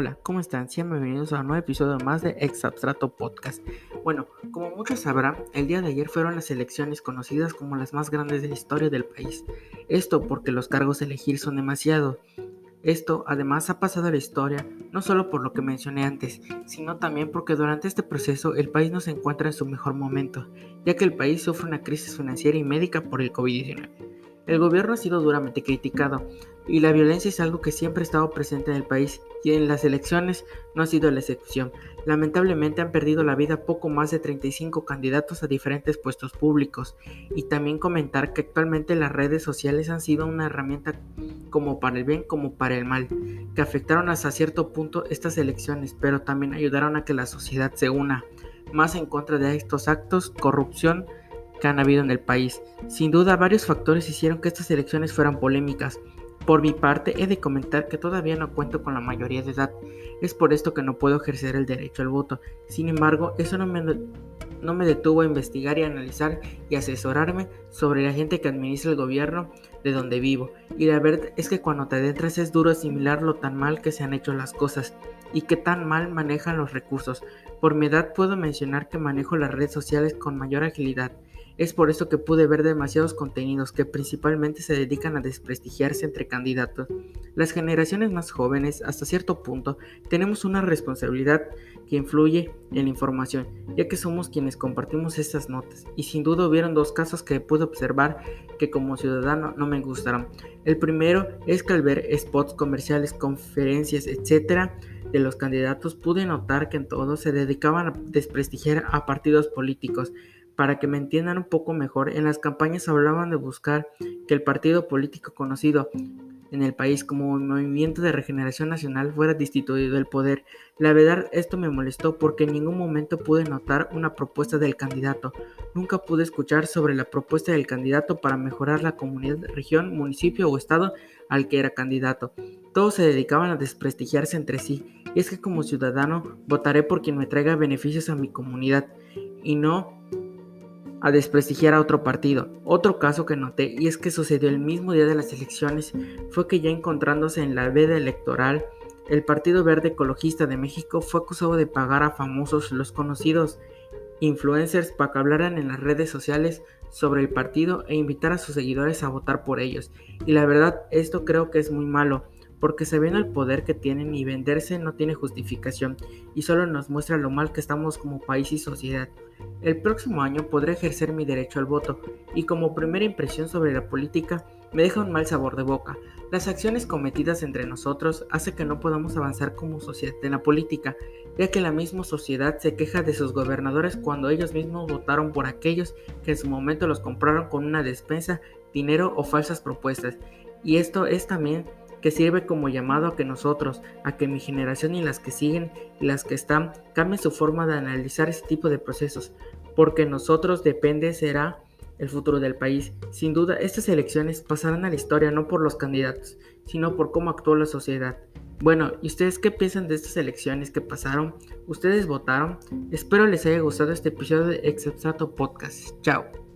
Hola, ¿cómo están? Sean bienvenidos a un nuevo episodio más de Ex Abstrato Podcast. Bueno, como muchos sabrán, el día de ayer fueron las elecciones conocidas como las más grandes de la historia del país. Esto porque los cargos a elegir son demasiados. Esto además ha pasado a la historia, no solo por lo que mencioné antes, sino también porque durante este proceso el país no se encuentra en su mejor momento, ya que el país sufre una crisis financiera y médica por el COVID-19. El gobierno ha sido duramente criticado y la violencia es algo que siempre ha estado presente en el país y en las elecciones no ha sido la excepción. Lamentablemente han perdido la vida poco más de 35 candidatos a diferentes puestos públicos y también comentar que actualmente las redes sociales han sido una herramienta como para el bien como para el mal, que afectaron hasta cierto punto estas elecciones, pero también ayudaron a que la sociedad se una más en contra de estos actos, corrupción, que han habido en el país. Sin duda, varios factores hicieron que estas elecciones fueran polémicas. Por mi parte, he de comentar que todavía no cuento con la mayoría de edad. Es por esto que no puedo ejercer el derecho al voto. Sin embargo, eso no me, no me detuvo a investigar y analizar y asesorarme sobre la gente que administra el gobierno de donde vivo. Y la verdad es que cuando te adentras es duro asimilar lo tan mal que se han hecho las cosas y que tan mal manejan los recursos. Por mi edad puedo mencionar que manejo las redes sociales con mayor agilidad es por eso que pude ver demasiados contenidos que principalmente se dedican a desprestigiarse entre candidatos. Las generaciones más jóvenes, hasta cierto punto, tenemos una responsabilidad que influye en la información, ya que somos quienes compartimos estas notas. Y sin duda hubieron dos casos que pude observar que como ciudadano no me gustaron. El primero es que al ver spots comerciales, conferencias, etc., de los candidatos pude notar que en todos se dedicaban a desprestigiar a partidos políticos, para que me entiendan un poco mejor, en las campañas hablaban de buscar que el partido político conocido en el país como Movimiento de Regeneración Nacional fuera destituido del poder. La verdad esto me molestó porque en ningún momento pude notar una propuesta del candidato. Nunca pude escuchar sobre la propuesta del candidato para mejorar la comunidad, región, municipio o estado al que era candidato. Todos se dedicaban a desprestigiarse entre sí. Y es que como ciudadano votaré por quien me traiga beneficios a mi comunidad y no a desprestigiar a otro partido. Otro caso que noté, y es que sucedió el mismo día de las elecciones, fue que ya encontrándose en la veda electoral, el Partido Verde Ecologista de México fue acusado de pagar a famosos los conocidos influencers para que hablaran en las redes sociales sobre el partido e invitar a sus seguidores a votar por ellos. Y la verdad, esto creo que es muy malo porque se ven el poder que tienen y venderse no tiene justificación y solo nos muestra lo mal que estamos como país y sociedad. El próximo año podré ejercer mi derecho al voto y como primera impresión sobre la política me deja un mal sabor de boca. Las acciones cometidas entre nosotros hacen que no podamos avanzar como sociedad en la política, ya que la misma sociedad se queja de sus gobernadores cuando ellos mismos votaron por aquellos que en su momento los compraron con una despensa, dinero o falsas propuestas. Y esto es también que sirve como llamado a que nosotros, a que mi generación y las que siguen y las que están cambien su forma de analizar este tipo de procesos, porque nosotros depende será el futuro del país. Sin duda, estas elecciones pasarán a la historia no por los candidatos, sino por cómo actuó la sociedad. Bueno, ¿y ustedes qué piensan de estas elecciones que pasaron? ¿Ustedes votaron? Espero les haya gustado este episodio de Exceptato Podcast. Chao.